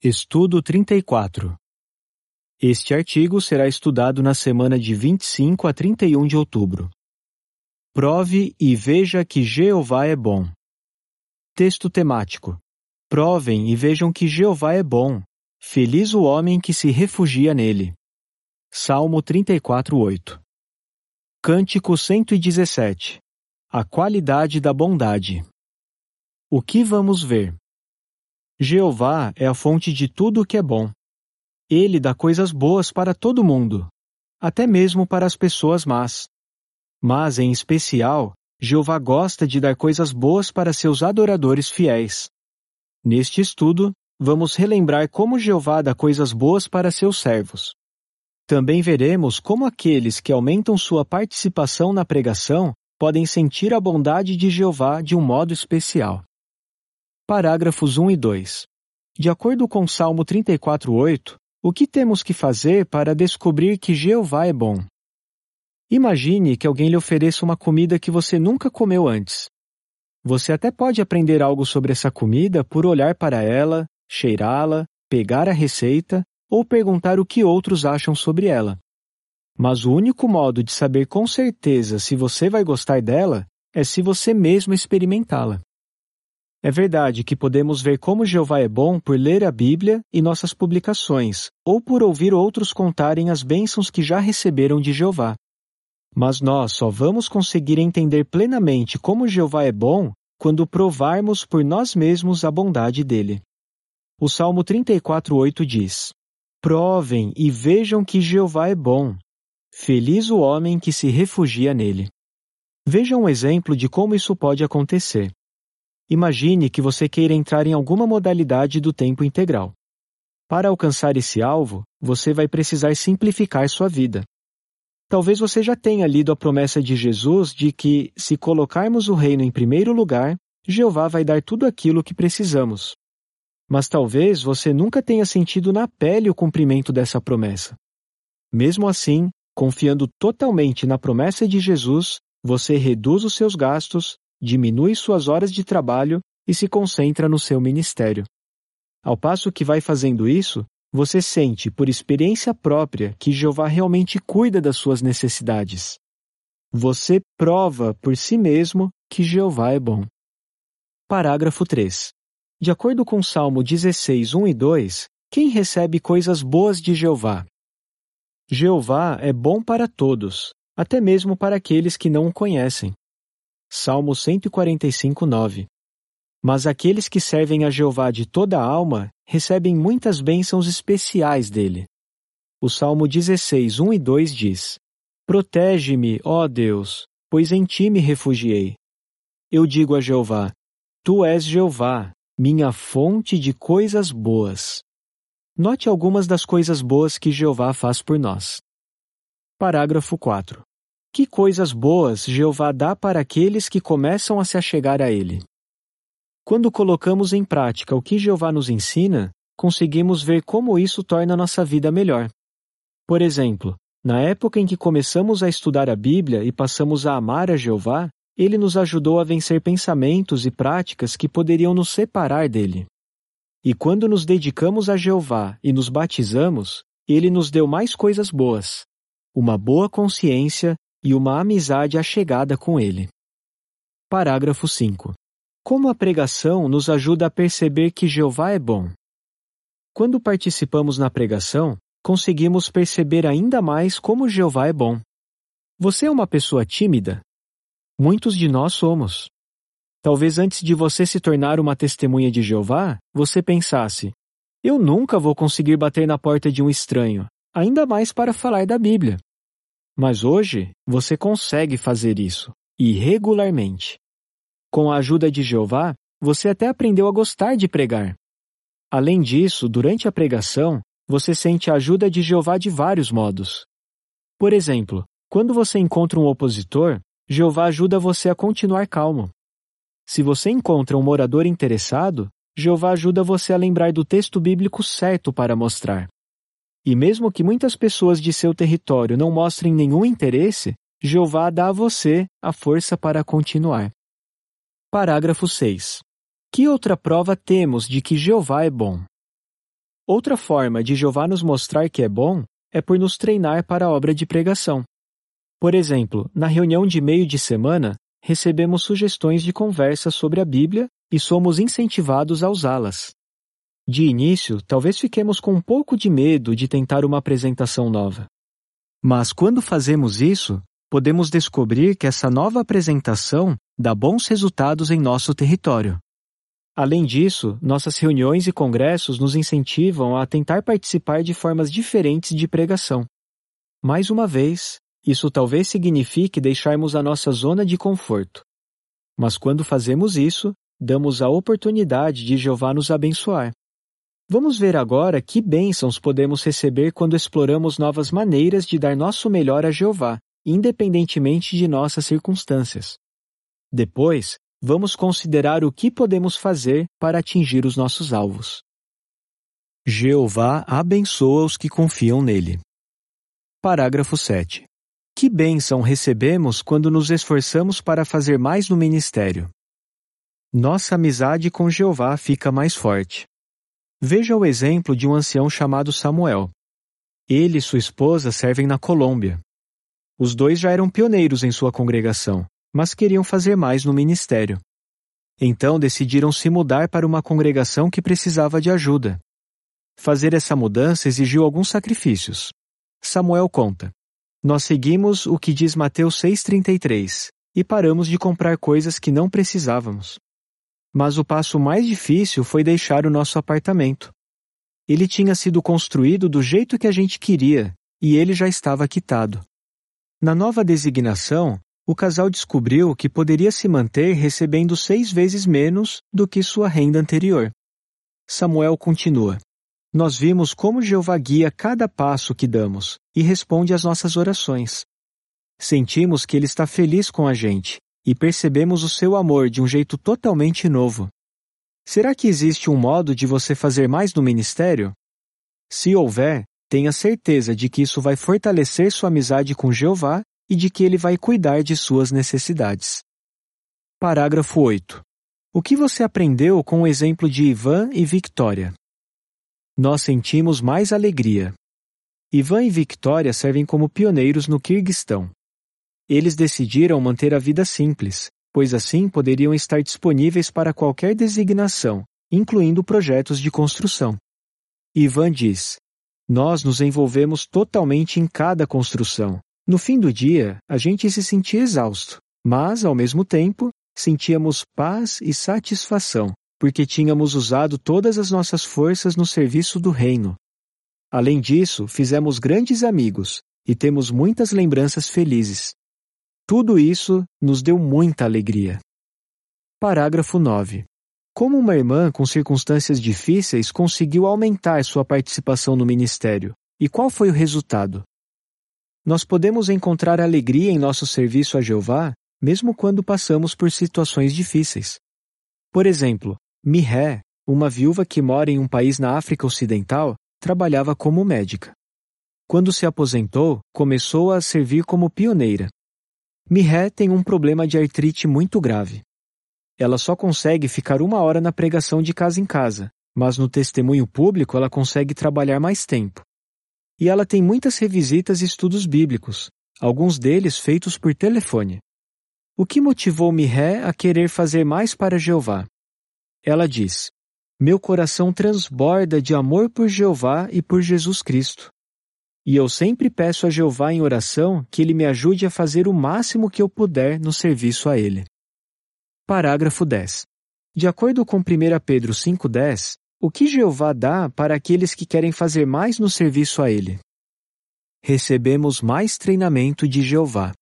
Estudo 34 Este artigo será estudado na semana de 25 a 31 de outubro. Prove e veja que Jeová é bom. Texto temático. Provem e vejam que Jeová é bom. Feliz o homem que se refugia nele. Salmo 34:8. Cântico 117. A qualidade da bondade. O que vamos ver? Jeová é a fonte de tudo o que é bom. Ele dá coisas boas para todo mundo, até mesmo para as pessoas más. Mas, em especial, Jeová gosta de dar coisas boas para seus adoradores fiéis. Neste estudo, vamos relembrar como Jeová dá coisas boas para seus servos. Também veremos como aqueles que aumentam sua participação na pregação podem sentir a bondade de Jeová de um modo especial. Parágrafos 1 e 2. De acordo com Salmo 34:8, o que temos que fazer para descobrir que Jeová é bom? Imagine que alguém lhe ofereça uma comida que você nunca comeu antes. Você até pode aprender algo sobre essa comida por olhar para ela, cheirá-la, pegar a receita ou perguntar o que outros acham sobre ela. Mas o único modo de saber com certeza se você vai gostar dela é se você mesmo experimentá-la. É verdade que podemos ver como Jeová é bom por ler a Bíblia e nossas publicações, ou por ouvir outros contarem as bênçãos que já receberam de Jeová. Mas nós só vamos conseguir entender plenamente como Jeová é bom quando provarmos por nós mesmos a bondade dele. O Salmo 34:8 diz: Provem e vejam que Jeová é bom. Feliz o homem que se refugia nele. Veja um exemplo de como isso pode acontecer. Imagine que você queira entrar em alguma modalidade do tempo integral. Para alcançar esse alvo, você vai precisar simplificar sua vida. Talvez você já tenha lido a promessa de Jesus de que, se colocarmos o reino em primeiro lugar, Jeová vai dar tudo aquilo que precisamos. Mas talvez você nunca tenha sentido na pele o cumprimento dessa promessa. Mesmo assim, confiando totalmente na promessa de Jesus, você reduz os seus gastos, diminui suas horas de trabalho e se concentra no seu ministério. Ao passo que vai fazendo isso, você sente, por experiência própria, que Jeová realmente cuida das suas necessidades. Você prova por si mesmo que Jeová é bom. Parágrafo 3. De acordo com Salmo 16, 1 e 2, quem recebe coisas boas de Jeová? Jeová é bom para todos, até mesmo para aqueles que não o conhecem. Salmo 145, 9. Mas aqueles que servem a Jeová de toda a alma recebem muitas bênçãos especiais dele. O Salmo 16, 1 e 2 diz: Protege-me, ó Deus, pois em ti me refugiei. Eu digo a Jeová: Tu és Jeová, minha fonte de coisas boas. Note algumas das coisas boas que Jeová faz por nós. Parágrafo 4. Que coisas boas Jeová dá para aqueles que começam a se achegar a Ele. Quando colocamos em prática o que Jeová nos ensina, conseguimos ver como isso torna nossa vida melhor. Por exemplo, na época em que começamos a estudar a Bíblia e passamos a amar a Jeová, ele nos ajudou a vencer pensamentos e práticas que poderiam nos separar dele. E quando nos dedicamos a Jeová e nos batizamos, ele nos deu mais coisas boas: uma boa consciência e uma amizade achegada com ele. Parágrafo 5. Como a pregação nos ajuda a perceber que Jeová é bom? Quando participamos na pregação, conseguimos perceber ainda mais como Jeová é bom. Você é uma pessoa tímida? Muitos de nós somos. Talvez antes de você se tornar uma testemunha de Jeová, você pensasse: eu nunca vou conseguir bater na porta de um estranho, ainda mais para falar da Bíblia. Mas hoje você consegue fazer isso, e regularmente. Com a ajuda de Jeová, você até aprendeu a gostar de pregar. Além disso, durante a pregação, você sente a ajuda de Jeová de vários modos. Por exemplo, quando você encontra um opositor, Jeová ajuda você a continuar calmo. Se você encontra um morador interessado, Jeová ajuda você a lembrar do texto bíblico certo para mostrar. E mesmo que muitas pessoas de seu território não mostrem nenhum interesse, Jeová dá a você a força para continuar. Parágrafo 6. Que outra prova temos de que Jeová é bom? Outra forma de Jeová nos mostrar que é bom é por nos treinar para a obra de pregação. Por exemplo, na reunião de meio de semana, recebemos sugestões de conversa sobre a Bíblia e somos incentivados a usá-las. De início, talvez fiquemos com um pouco de medo de tentar uma apresentação nova. Mas quando fazemos isso, podemos descobrir que essa nova apresentação dá bons resultados em nosso território. Além disso, nossas reuniões e congressos nos incentivam a tentar participar de formas diferentes de pregação. Mais uma vez, isso talvez signifique deixarmos a nossa zona de conforto. Mas quando fazemos isso, damos a oportunidade de Jeová nos abençoar. Vamos ver agora que bênçãos podemos receber quando exploramos novas maneiras de dar nosso melhor a Jeová, independentemente de nossas circunstâncias. Depois, vamos considerar o que podemos fazer para atingir os nossos alvos. Jeová abençoa os que confiam nele. Parágrafo 7. Que bênção recebemos quando nos esforçamos para fazer mais no ministério? Nossa amizade com Jeová fica mais forte. Veja o exemplo de um ancião chamado Samuel. Ele e sua esposa servem na Colômbia. Os dois já eram pioneiros em sua congregação mas queriam fazer mais no ministério. Então decidiram se mudar para uma congregação que precisava de ajuda. Fazer essa mudança exigiu alguns sacrifícios. Samuel conta: Nós seguimos o que diz Mateus 6,33 e paramos de comprar coisas que não precisávamos. Mas o passo mais difícil foi deixar o nosso apartamento. Ele tinha sido construído do jeito que a gente queria e ele já estava quitado. Na nova designação, o casal descobriu que poderia se manter recebendo seis vezes menos do que sua renda anterior. Samuel continua: Nós vimos como Jeová guia cada passo que damos e responde às nossas orações. Sentimos que Ele está feliz com a gente e percebemos o seu amor de um jeito totalmente novo. Será que existe um modo de você fazer mais no ministério? Se houver, tenha certeza de que isso vai fortalecer sua amizade com Jeová e de que ele vai cuidar de suas necessidades. Parágrafo 8. O que você aprendeu com o exemplo de Ivan e Victoria? Nós sentimos mais alegria. Ivan e Victoria servem como pioneiros no Kirguistão. Eles decidiram manter a vida simples, pois assim poderiam estar disponíveis para qualquer designação, incluindo projetos de construção. Ivan diz: Nós nos envolvemos totalmente em cada construção, no fim do dia, a gente se sentia exausto, mas, ao mesmo tempo, sentíamos paz e satisfação, porque tínhamos usado todas as nossas forças no serviço do Reino. Além disso, fizemos grandes amigos e temos muitas lembranças felizes. Tudo isso nos deu muita alegria. Parágrafo 9. Como uma irmã com circunstâncias difíceis conseguiu aumentar sua participação no ministério? E qual foi o resultado? Nós podemos encontrar alegria em nosso serviço a Jeová, mesmo quando passamos por situações difíceis. Por exemplo, Mihé, uma viúva que mora em um país na África Ocidental, trabalhava como médica. Quando se aposentou, começou a servir como pioneira. Mihé tem um problema de artrite muito grave. Ela só consegue ficar uma hora na pregação de casa em casa, mas no testemunho público ela consegue trabalhar mais tempo. E ela tem muitas revisitas e estudos bíblicos, alguns deles feitos por telefone. O que motivou Mirré a querer fazer mais para Jeová? Ela diz: Meu coração transborda de amor por Jeová e por Jesus Cristo. E eu sempre peço a Jeová em oração que ele me ajude a fazer o máximo que eu puder no serviço a ele. Parágrafo 10. De acordo com 1 Pedro 5,10, o que Jeová dá para aqueles que querem fazer mais no serviço a Ele? Recebemos mais treinamento de Jeová.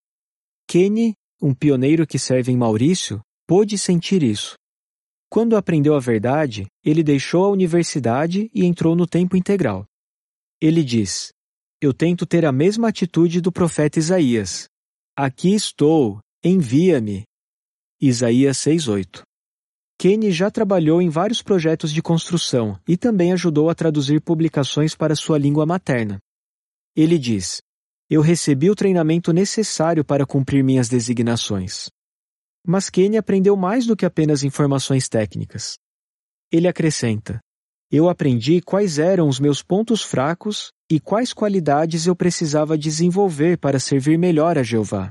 Kenny, um pioneiro que serve em Maurício, pôde sentir isso. Quando aprendeu a verdade, ele deixou a universidade e entrou no tempo integral. Ele diz: Eu tento ter a mesma atitude do profeta Isaías. Aqui estou, envia-me. Isaías 6:8. Kenny já trabalhou em vários projetos de construção e também ajudou a traduzir publicações para sua língua materna. Ele diz: Eu recebi o treinamento necessário para cumprir minhas designações. Mas Kenny aprendeu mais do que apenas informações técnicas. Ele acrescenta: eu aprendi quais eram os meus pontos fracos e quais qualidades eu precisava desenvolver para servir melhor a Jeová.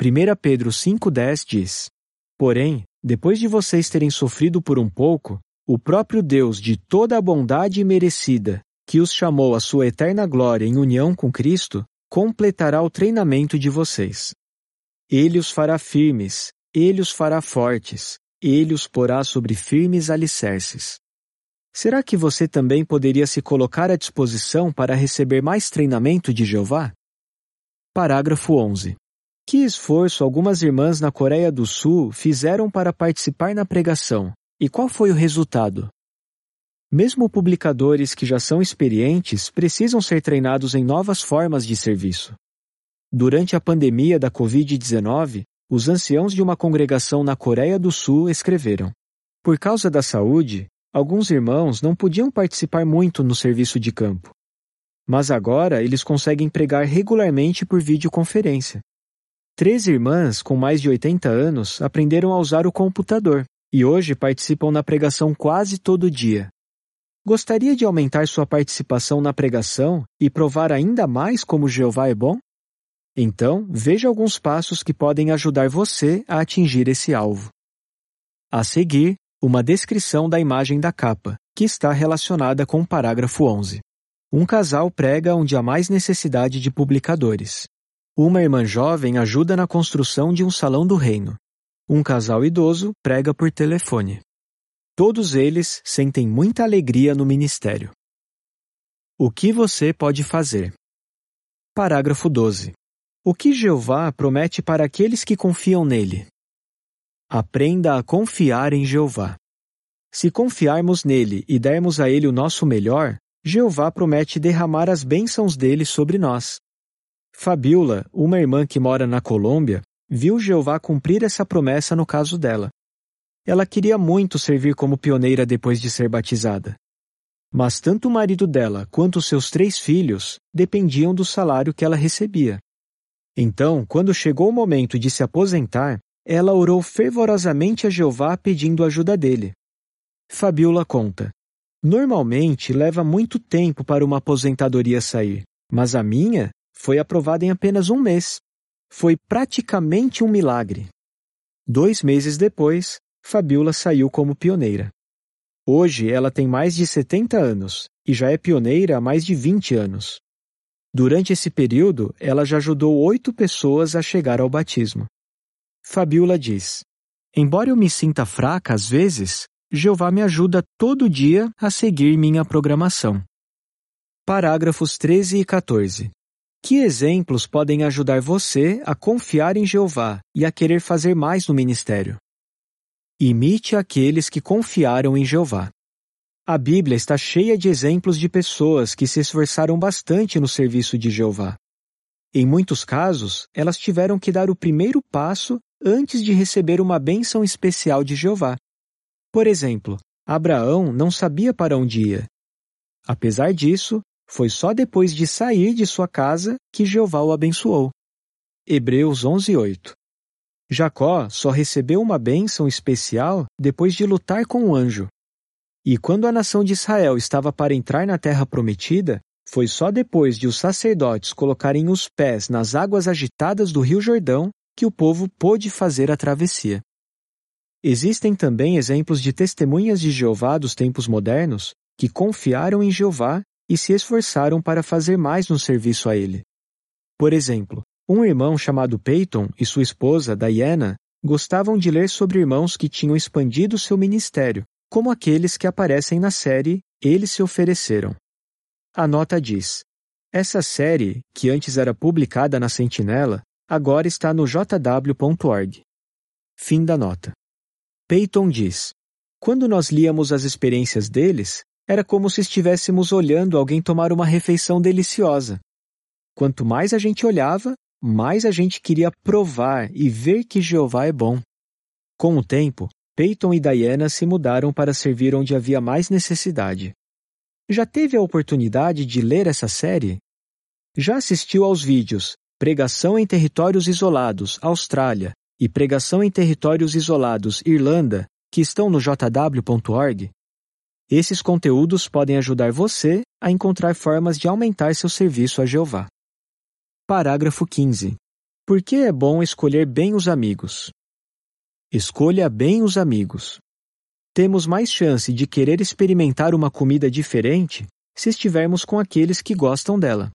1 Pedro 5,10 diz: Porém, depois de vocês terem sofrido por um pouco, o próprio Deus de toda a bondade merecida, que os chamou à sua eterna glória em união com Cristo, completará o treinamento de vocês. Ele os fará firmes, ele os fará fortes, ele os porá sobre firmes alicerces. Será que você também poderia se colocar à disposição para receber mais treinamento de Jeová? Parágrafo 11. Que esforço algumas irmãs na Coreia do Sul fizeram para participar na pregação e qual foi o resultado? Mesmo publicadores que já são experientes precisam ser treinados em novas formas de serviço. Durante a pandemia da Covid-19, os anciãos de uma congregação na Coreia do Sul escreveram: Por causa da saúde, alguns irmãos não podiam participar muito no serviço de campo. Mas agora eles conseguem pregar regularmente por videoconferência. Três irmãs com mais de 80 anos aprenderam a usar o computador e hoje participam na pregação quase todo dia. Gostaria de aumentar sua participação na pregação e provar ainda mais como Jeová é bom? Então, veja alguns passos que podem ajudar você a atingir esse alvo. A seguir, uma descrição da imagem da capa, que está relacionada com o parágrafo 11. Um casal prega onde há mais necessidade de publicadores. Uma irmã jovem ajuda na construção de um salão do reino. Um casal idoso prega por telefone. Todos eles sentem muita alegria no ministério. O que você pode fazer? Parágrafo 12. O que Jeová promete para aqueles que confiam nele? Aprenda a confiar em Jeová. Se confiarmos nele e dermos a ele o nosso melhor, Jeová promete derramar as bênçãos dele sobre nós. Fabiola, uma irmã que mora na Colômbia, viu Jeová cumprir essa promessa no caso dela. Ela queria muito servir como pioneira depois de ser batizada. Mas tanto o marido dela quanto seus três filhos dependiam do salário que ela recebia. Então, quando chegou o momento de se aposentar, ela orou fervorosamente a Jeová pedindo ajuda dele. Fabiola conta: Normalmente leva muito tempo para uma aposentadoria sair, mas a minha foi aprovada em apenas um mês. Foi praticamente um milagre. Dois meses depois, Fabiola saiu como pioneira. Hoje ela tem mais de 70 anos e já é pioneira há mais de 20 anos. Durante esse período, ela já ajudou oito pessoas a chegar ao batismo. Fabiola diz: Embora eu me sinta fraca às vezes, Jeová me ajuda todo dia a seguir minha programação. Parágrafos 13 e 14. Que exemplos podem ajudar você a confiar em Jeová e a querer fazer mais no ministério? Imite aqueles que confiaram em Jeová. A Bíblia está cheia de exemplos de pessoas que se esforçaram bastante no serviço de Jeová. Em muitos casos, elas tiveram que dar o primeiro passo antes de receber uma bênção especial de Jeová. Por exemplo, Abraão não sabia para onde ia. Apesar disso, foi só depois de sair de sua casa que Jeová o abençoou. Hebreus 11:8. Jacó só recebeu uma bênção especial depois de lutar com o anjo. E quando a nação de Israel estava para entrar na terra prometida, foi só depois de os sacerdotes colocarem os pés nas águas agitadas do Rio Jordão que o povo pôde fazer a travessia. Existem também exemplos de testemunhas de Jeová dos tempos modernos que confiaram em Jeová e se esforçaram para fazer mais no serviço a ele. Por exemplo, um irmão chamado Peyton e sua esposa, Diana, gostavam de ler sobre irmãos que tinham expandido seu ministério, como aqueles que aparecem na série Eles se ofereceram. A nota diz: Essa série, que antes era publicada na Sentinela, agora está no jw.org. Fim da nota. Peyton diz: Quando nós líamos as experiências deles, era como se estivéssemos olhando alguém tomar uma refeição deliciosa. Quanto mais a gente olhava, mais a gente queria provar e ver que Jeová é bom. Com o tempo, Peyton e Diana se mudaram para servir onde havia mais necessidade. Já teve a oportunidade de ler essa série? Já assistiu aos vídeos Pregação em Territórios Isolados, Austrália, e Pregação em Territórios Isolados, Irlanda, que estão no jw.org? Esses conteúdos podem ajudar você a encontrar formas de aumentar seu serviço a Jeová. Parágrafo 15. Por que é bom escolher bem os amigos? Escolha bem os amigos. Temos mais chance de querer experimentar uma comida diferente se estivermos com aqueles que gostam dela.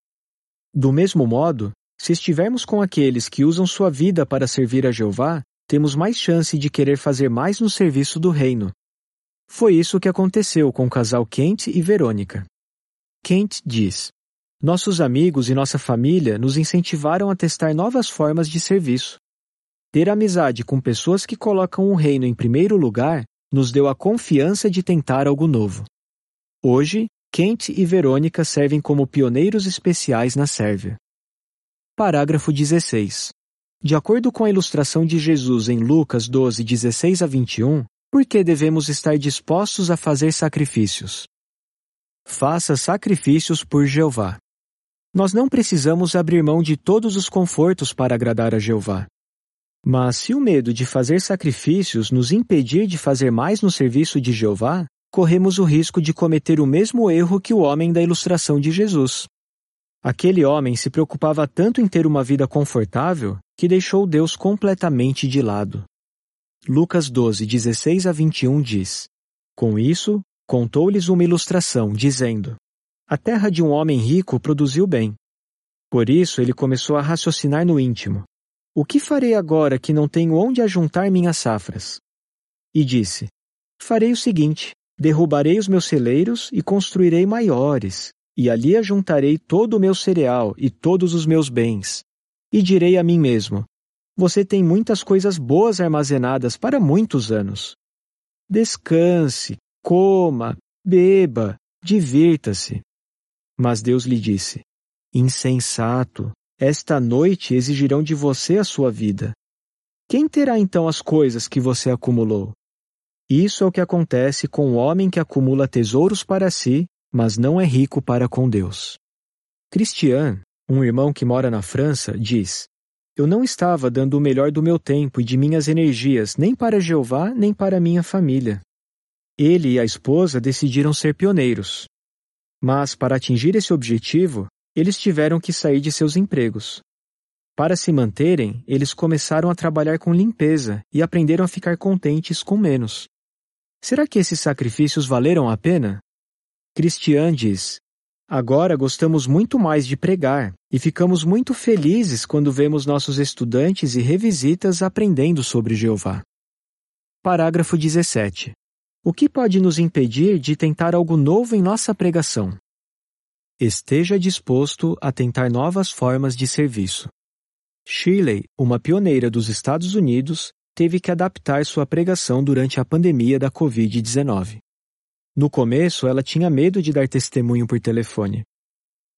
Do mesmo modo, se estivermos com aqueles que usam sua vida para servir a Jeová, temos mais chance de querer fazer mais no serviço do reino. Foi isso que aconteceu com o casal Kent e Verônica. Kent diz: Nossos amigos e nossa família nos incentivaram a testar novas formas de serviço. Ter amizade com pessoas que colocam o reino em primeiro lugar nos deu a confiança de tentar algo novo. Hoje, Kent e Verônica servem como pioneiros especiais na Sérvia. Parágrafo 16. De acordo com a ilustração de Jesus em Lucas 12, 16 a 21, por que devemos estar dispostos a fazer sacrifícios? Faça sacrifícios por Jeová. Nós não precisamos abrir mão de todos os confortos para agradar a Jeová. Mas se o medo de fazer sacrifícios nos impedir de fazer mais no serviço de Jeová, corremos o risco de cometer o mesmo erro que o homem da ilustração de Jesus. Aquele homem se preocupava tanto em ter uma vida confortável que deixou Deus completamente de lado. Lucas 12, 16 a 21 diz: Com isso, contou-lhes uma ilustração, dizendo: A terra de um homem rico produziu bem. Por isso ele começou a raciocinar no íntimo: o que farei agora que não tenho onde ajuntar minhas safras? E disse: Farei o seguinte: derrubarei os meus celeiros e construirei maiores, e ali ajuntarei todo o meu cereal e todos os meus bens. E direi a mim mesmo: Você tem muitas coisas boas armazenadas para muitos anos. Descanse, coma, beba, divirta-se. Mas Deus lhe disse: Insensato, esta noite exigirão de você a sua vida. Quem terá então as coisas que você acumulou? Isso é o que acontece com o homem que acumula tesouros para si, mas não é rico para com Deus. Christian, um irmão que mora na França, diz: Eu não estava dando o melhor do meu tempo e de minhas energias nem para Jeová nem para minha família. Ele e a esposa decidiram ser pioneiros. Mas, para atingir esse objetivo, eles tiveram que sair de seus empregos. Para se manterem, eles começaram a trabalhar com limpeza e aprenderam a ficar contentes com menos. Será que esses sacrifícios valeram a pena? Christian diz: Agora gostamos muito mais de pregar e ficamos muito felizes quando vemos nossos estudantes e revisitas aprendendo sobre Jeová. Parágrafo 17. O que pode nos impedir de tentar algo novo em nossa pregação? Esteja disposto a tentar novas formas de serviço. Shirley, uma pioneira dos Estados Unidos, teve que adaptar sua pregação durante a pandemia da Covid-19. No começo, ela tinha medo de dar testemunho por telefone.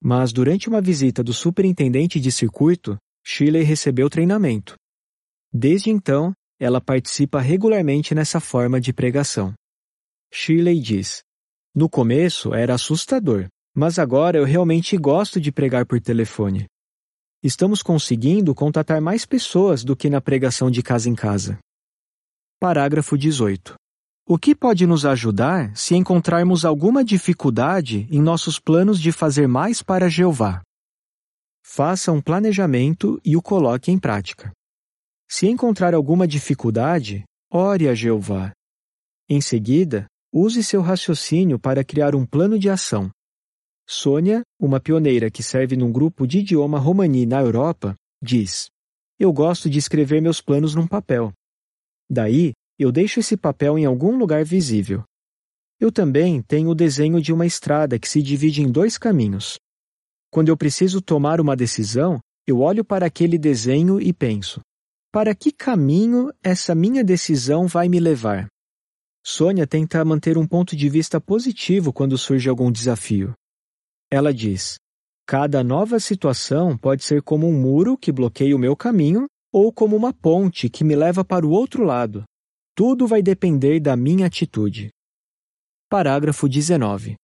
Mas durante uma visita do superintendente de circuito, Shirley recebeu treinamento. Desde então, ela participa regularmente nessa forma de pregação. Shirley diz: No começo era assustador, mas agora eu realmente gosto de pregar por telefone. Estamos conseguindo contatar mais pessoas do que na pregação de casa em casa. Parágrafo 18. O que pode nos ajudar se encontrarmos alguma dificuldade em nossos planos de fazer mais para Jeová? Faça um planejamento e o coloque em prática. Se encontrar alguma dificuldade, ore a Jeová. Em seguida, use seu raciocínio para criar um plano de ação. Sônia, uma pioneira que serve num grupo de idioma romani na Europa, diz: Eu gosto de escrever meus planos num papel. Daí, eu deixo esse papel em algum lugar visível. Eu também tenho o desenho de uma estrada que se divide em dois caminhos. Quando eu preciso tomar uma decisão, eu olho para aquele desenho e penso: para que caminho essa minha decisão vai me levar? Sônia tenta manter um ponto de vista positivo quando surge algum desafio. Ela diz: Cada nova situação pode ser como um muro que bloqueia o meu caminho ou como uma ponte que me leva para o outro lado. Tudo vai depender da minha atitude. Parágrafo 19.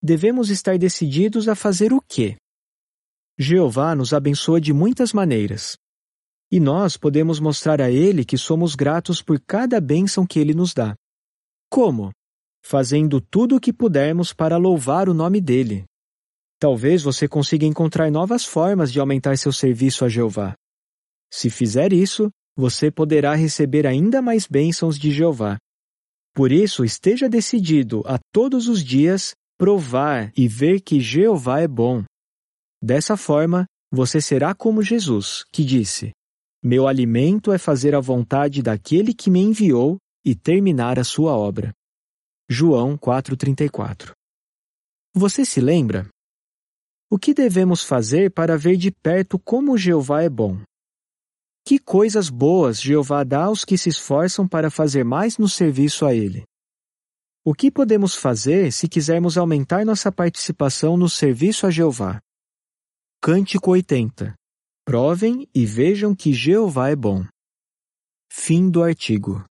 Devemos estar decididos a fazer o quê? Jeová nos abençoa de muitas maneiras. E nós podemos mostrar a Ele que somos gratos por cada bênção que Ele nos dá. Como? fazendo tudo o que pudermos para louvar o nome dele. Talvez você consiga encontrar novas formas de aumentar seu serviço a Jeová. Se fizer isso, você poderá receber ainda mais bênçãos de Jeová. Por isso, esteja decidido a todos os dias provar e ver que Jeová é bom. Dessa forma, você será como Jesus, que disse: Meu alimento é fazer a vontade daquele que me enviou e terminar a sua obra. João 4:34. Você se lembra? O que devemos fazer para ver de perto como Jeová é bom? Que coisas boas Jeová dá aos que se esforçam para fazer mais no serviço a Ele? O que podemos fazer se quisermos aumentar nossa participação no serviço a Jeová? Cântico 80 Provem e vejam que Jeová é bom. Fim do artigo.